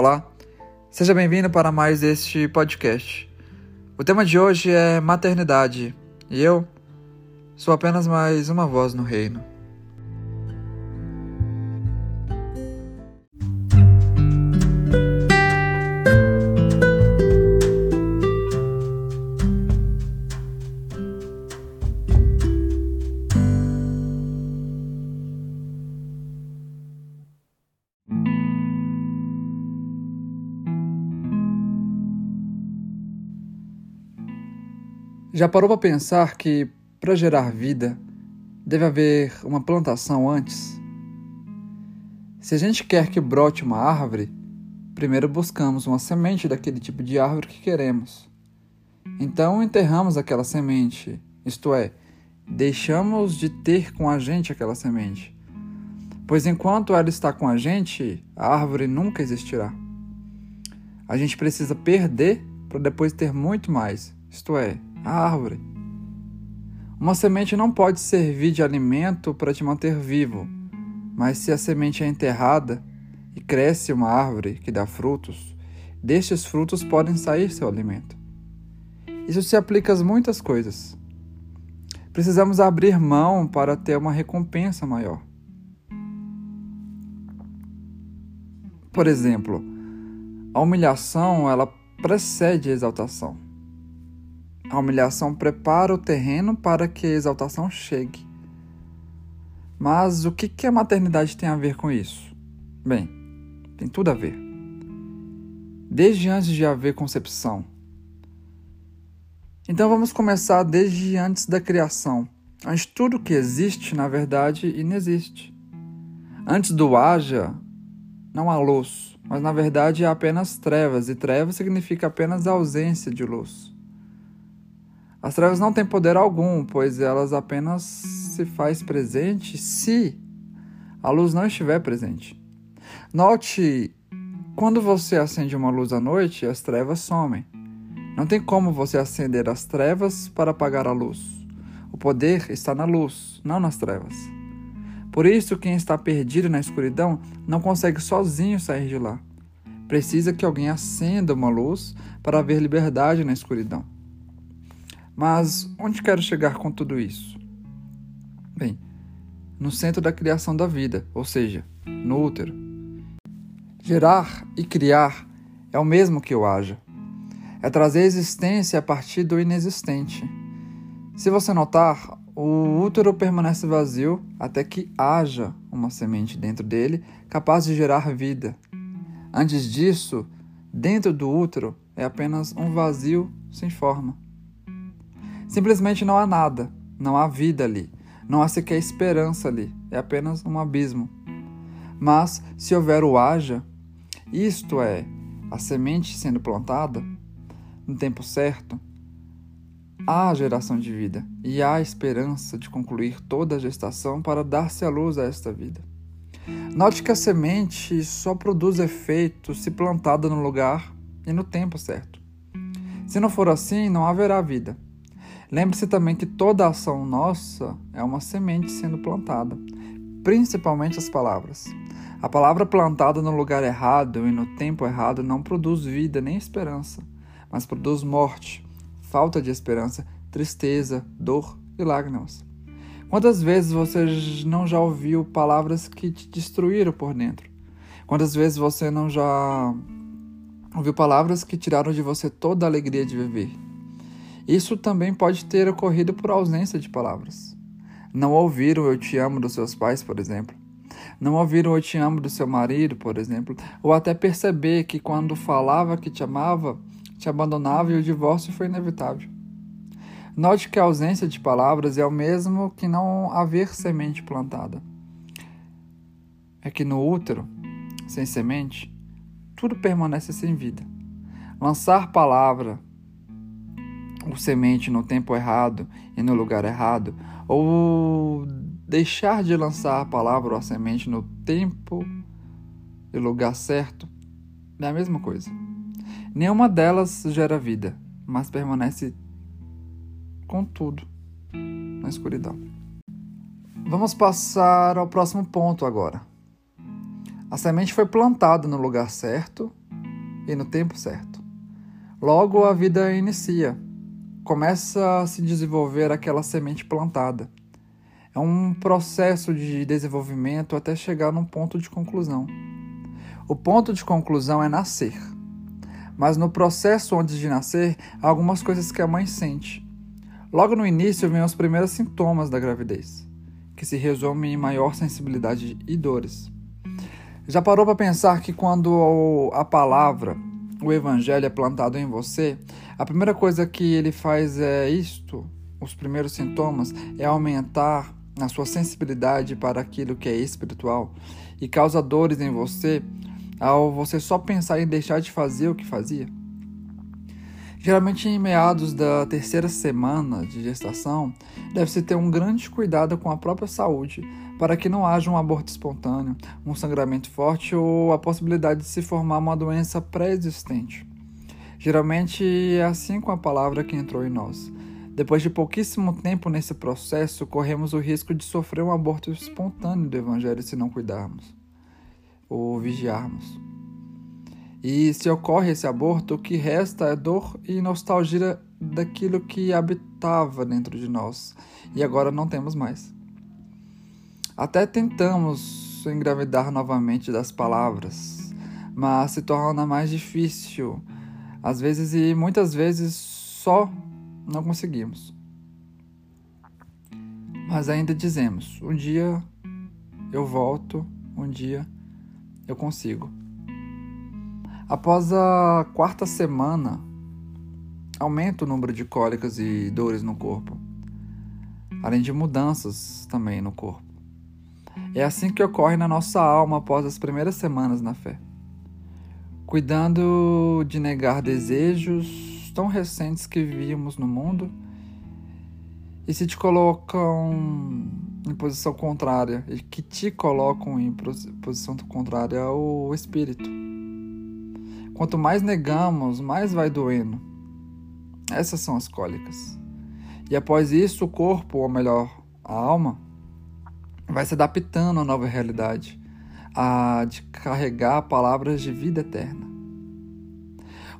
Olá, seja bem-vindo para mais este podcast. O tema de hoje é maternidade e eu sou apenas mais uma voz no reino. Já parou para pensar que para gerar vida deve haver uma plantação antes? Se a gente quer que brote uma árvore, primeiro buscamos uma semente daquele tipo de árvore que queremos. Então enterramos aquela semente, isto é, deixamos de ter com a gente aquela semente. Pois enquanto ela está com a gente, a árvore nunca existirá. A gente precisa perder para depois ter muito mais, isto é, a árvore. Uma semente não pode servir de alimento para te manter vivo, mas se a semente é enterrada e cresce uma árvore que dá frutos, destes frutos podem sair seu alimento. Isso se aplica a muitas coisas. Precisamos abrir mão para ter uma recompensa maior. Por exemplo, a humilhação ela precede a exaltação. A humilhação prepara o terreno para que a exaltação chegue. Mas o que a maternidade tem a ver com isso? Bem, tem tudo a ver. Desde antes de haver concepção. Então vamos começar desde antes da criação, onde tudo que existe, na verdade, inexiste. Antes do haja, não há luz, mas na verdade há apenas trevas, e trevas significa apenas ausência de luz. As trevas não têm poder algum, pois elas apenas se faz presente se a luz não estiver presente. Note, quando você acende uma luz à noite, as trevas somem. Não tem como você acender as trevas para apagar a luz. O poder está na luz, não nas trevas. Por isso, quem está perdido na escuridão não consegue sozinho sair de lá. Precisa que alguém acenda uma luz para haver liberdade na escuridão. Mas onde quero chegar com tudo isso? Bem, no centro da criação da vida, ou seja, no útero. Gerar e criar é o mesmo que o haja. É trazer existência a partir do inexistente. Se você notar, o útero permanece vazio até que haja uma semente dentro dele capaz de gerar vida. Antes disso, dentro do útero é apenas um vazio sem forma. Simplesmente não há nada, não há vida ali, não há sequer esperança ali, é apenas um abismo. Mas se houver o haja, isto é, a semente sendo plantada, no tempo certo, há geração de vida e há esperança de concluir toda a gestação para dar-se à luz a esta vida. Note que a semente só produz efeito se plantada no lugar e no tempo certo. Se não for assim, não haverá vida. Lembre-se também que toda ação nossa é uma semente sendo plantada, principalmente as palavras. A palavra plantada no lugar errado e no tempo errado não produz vida nem esperança, mas produz morte, falta de esperança, tristeza, dor e lágrimas. Quantas vezes você não já ouviu palavras que te destruíram por dentro? Quantas vezes você não já ouviu palavras que tiraram de você toda a alegria de viver? Isso também pode ter ocorrido por ausência de palavras. Não ouviram eu te amo dos seus pais, por exemplo. Não ouviram eu te amo do seu marido, por exemplo. Ou até perceber que quando falava que te amava, te abandonava e o divórcio foi inevitável. Note que a ausência de palavras é o mesmo que não haver semente plantada. É que no útero, sem semente, tudo permanece sem vida. Lançar palavra, o semente no tempo errado e no lugar errado, ou deixar de lançar a palavra ou a semente no tempo e lugar certo, é a mesma coisa. Nenhuma delas gera vida, mas permanece com tudo na escuridão. Vamos passar ao próximo ponto agora. A semente foi plantada no lugar certo e no tempo certo. Logo a vida inicia, começa a se desenvolver aquela semente plantada. É um processo de desenvolvimento até chegar num ponto de conclusão. O ponto de conclusão é nascer. Mas no processo antes de nascer, há algumas coisas que a mãe sente. Logo no início vêm os primeiros sintomas da gravidez, que se resumem em maior sensibilidade e dores. Já parou para pensar que quando a palavra, o evangelho é plantado em você, a primeira coisa que ele faz é isto, os primeiros sintomas, é aumentar a sua sensibilidade para aquilo que é espiritual e causa dores em você ao você só pensar em deixar de fazer o que fazia? Geralmente, em meados da terceira semana de gestação, deve-se ter um grande cuidado com a própria saúde para que não haja um aborto espontâneo, um sangramento forte ou a possibilidade de se formar uma doença pré-existente. Geralmente é assim com a palavra que entrou em nós. Depois de pouquíssimo tempo nesse processo, corremos o risco de sofrer um aborto espontâneo do Evangelho se não cuidarmos ou vigiarmos. E se ocorre esse aborto, o que resta é dor e nostalgia daquilo que habitava dentro de nós e agora não temos mais. Até tentamos engravidar novamente das palavras, mas se torna mais difícil, às vezes e muitas vezes só não conseguimos. Mas ainda dizemos: um dia eu volto, um dia eu consigo. Após a quarta semana, aumenta o número de cólicas e dores no corpo, além de mudanças também no corpo. É assim que ocorre na nossa alma após as primeiras semanas na fé. Cuidando de negar desejos tão recentes que vivíamos no mundo e se te colocam em posição contrária e que te colocam em posição contrária ao espírito. Quanto mais negamos, mais vai doendo. Essas são as cólicas. E após isso, o corpo, ou melhor, a alma, vai se adaptando à nova realidade, a de carregar palavras de vida eterna.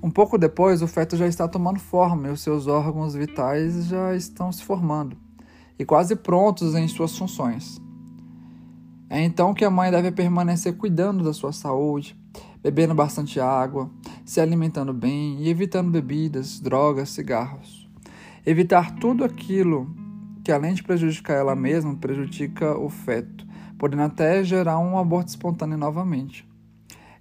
Um pouco depois, o feto já está tomando forma e os seus órgãos vitais já estão se formando e quase prontos em suas funções. É então que a mãe deve permanecer cuidando da sua saúde, bebendo bastante água, se alimentando bem e evitando bebidas, drogas, cigarros. Evitar tudo aquilo que, além de prejudicar ela mesma, prejudica o feto, podendo até gerar um aborto espontâneo novamente.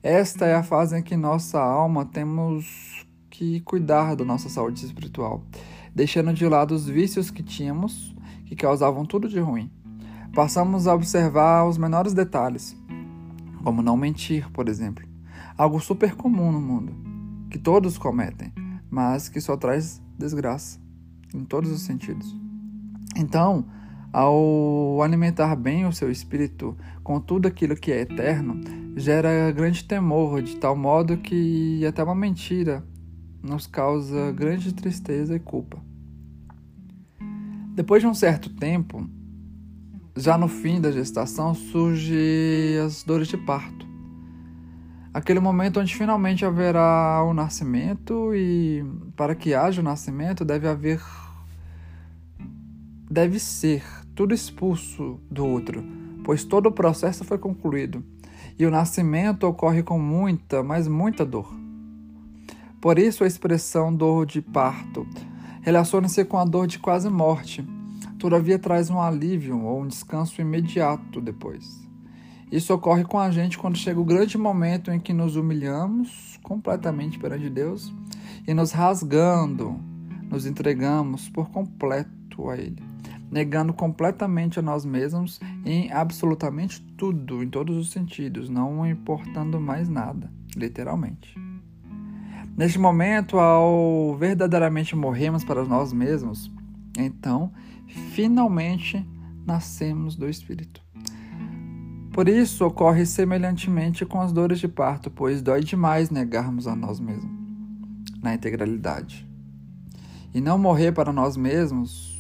Esta é a fase em que nossa alma temos que cuidar da nossa saúde espiritual, deixando de lado os vícios que tínhamos que causavam tudo de ruim. Passamos a observar os menores detalhes, como não mentir, por exemplo, algo super comum no mundo, que todos cometem, mas que só traz desgraça em todos os sentidos. Então, ao alimentar bem o seu espírito com tudo aquilo que é eterno, gera grande temor, de tal modo que até uma mentira nos causa grande tristeza e culpa. Depois de um certo tempo, já no fim da gestação, surgem as dores de parto. Aquele momento onde finalmente haverá o nascimento e para que haja o nascimento deve haver deve ser tudo expulso do outro, pois todo o processo foi concluído e o nascimento ocorre com muita, mas muita dor. Por isso a expressão dor de parto relaciona-se com a dor de quase morte. Todavia traz um alívio ou um descanso imediato depois. Isso ocorre com a gente quando chega o grande momento em que nos humilhamos completamente perante Deus e nos rasgando, nos entregamos por completo a Ele, negando completamente a nós mesmos em absolutamente tudo, em todos os sentidos, não importando mais nada, literalmente. Neste momento, ao verdadeiramente morremos para nós mesmos, então finalmente nascemos do Espírito. Por isso ocorre semelhantemente com as dores de parto, pois dói demais negarmos a nós mesmos na integralidade. E não morrer para nós mesmos,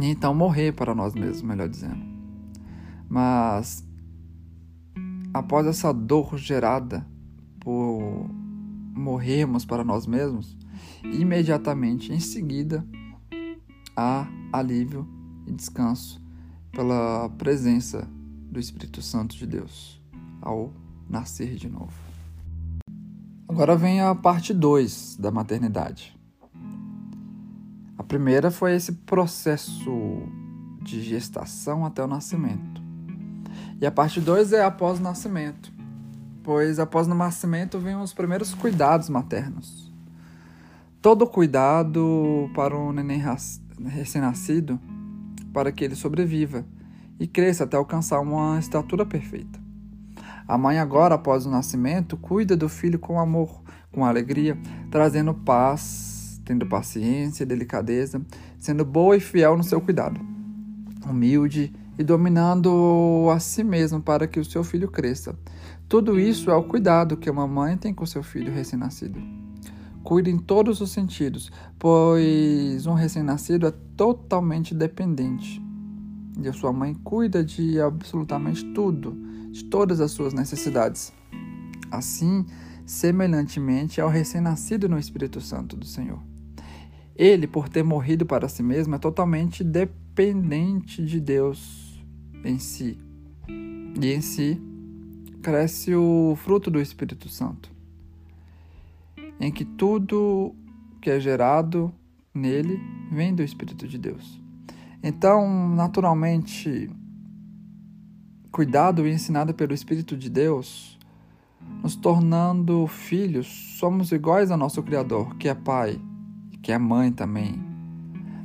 e então morrer para nós mesmos, melhor dizendo. Mas após essa dor gerada por morrermos para nós mesmos, imediatamente em seguida há alívio e descanso pela presença do Espírito Santo de Deus ao nascer de novo. Agora vem a parte 2 da maternidade. Primeira foi esse processo de gestação até o nascimento. E a parte 2 é após o nascimento, pois após o nascimento vêm os primeiros cuidados maternos. Todo cuidado para um neném recém-nascido para que ele sobreviva e cresça até alcançar uma estatura perfeita. A mãe, agora, após o nascimento, cuida do filho com amor, com alegria, trazendo paz, tendo paciência e delicadeza, sendo boa e fiel no seu cuidado, humilde e dominando a si mesmo para que o seu filho cresça. Tudo isso é o cuidado que uma mãe tem com seu filho recém-nascido. Cuida em todos os sentidos, pois um recém-nascido é totalmente dependente e a sua mãe cuida de absolutamente tudo, de todas as suas necessidades. Assim, semelhantemente ao recém-nascido no Espírito Santo do Senhor. Ele, por ter morrido para si mesmo, é totalmente dependente de Deus em si. E em si cresce o fruto do Espírito Santo, em que tudo que é gerado nele vem do Espírito de Deus. Então, naturalmente, cuidado e ensinado pelo Espírito de Deus, nos tornando filhos, somos iguais ao nosso Criador, que é Pai que é Mãe também.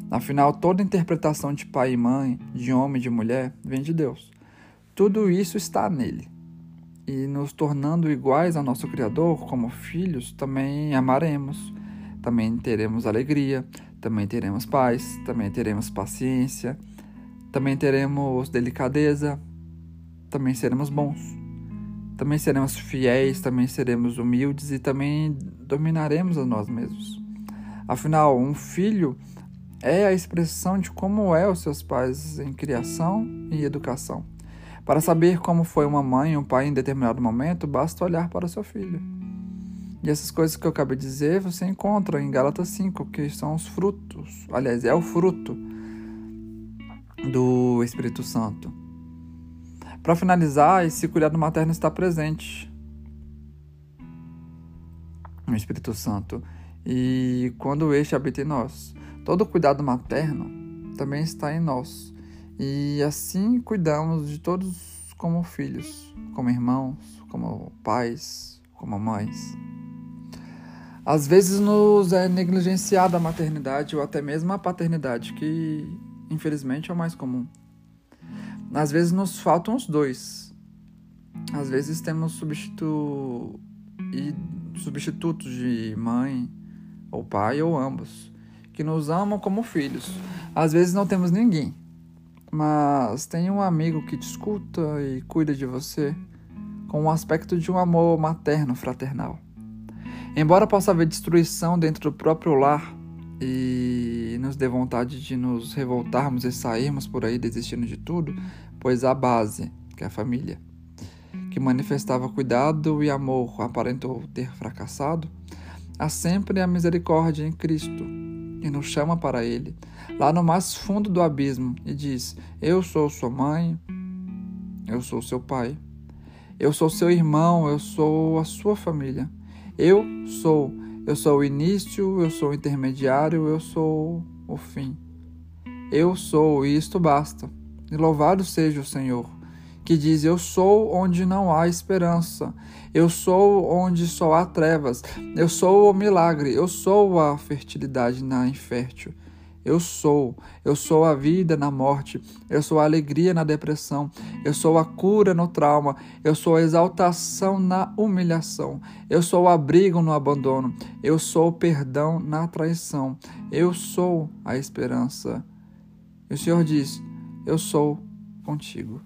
Afinal, toda interpretação de pai e mãe, de homem e de mulher, vem de Deus. Tudo isso está nele. E nos tornando iguais ao nosso Criador, como filhos, também amaremos, também teremos alegria, também teremos paz, também teremos paciência, também teremos delicadeza, também seremos bons, também seremos fiéis, também seremos humildes e também dominaremos a nós mesmos. Afinal, um filho é a expressão de como é os seus pais em criação e educação. Para saber como foi uma mãe ou um pai em determinado momento, basta olhar para o seu filho. E essas coisas que eu acabei de dizer você encontra em Gálatas 5, que são os frutos. Aliás, é o fruto do Espírito Santo. Para finalizar, esse cuidado materno está presente no Espírito Santo. E quando este habita em nós, todo cuidado materno também está em nós. E assim cuidamos de todos como filhos, como irmãos, como pais, como mães. Às vezes nos é negligenciada a maternidade ou até mesmo a paternidade, que infelizmente é o mais comum. Às vezes nos faltam os dois. Às vezes temos substitu... substitutos de mãe ou pai ou ambos, que nos amam como filhos. Às vezes não temos ninguém, mas tem um amigo que te escuta e cuida de você com um aspecto de um amor materno fraternal. Embora possa haver destruição dentro do próprio lar e nos dê vontade de nos revoltarmos e sairmos por aí desistindo de tudo, pois a base, que é a família, que manifestava cuidado e amor, aparentou ter fracassado, há sempre a misericórdia em Cristo e nos chama para Ele, lá no mais fundo do abismo, e diz: Eu sou sua mãe, eu sou seu pai, eu sou seu irmão, eu sou a sua família. Eu sou. Eu sou o início, eu sou o intermediário, eu sou o fim. Eu sou, e isto basta. E louvado seja o Senhor, que diz: Eu sou onde não há esperança. Eu sou onde só há trevas. Eu sou o milagre. Eu sou a fertilidade na infértil. Eu sou, eu sou a vida na morte, eu sou a alegria na depressão, eu sou a cura no trauma, eu sou a exaltação na humilhação, eu sou o abrigo no abandono, eu sou o perdão na traição, eu sou a esperança. E o Senhor diz: Eu sou contigo.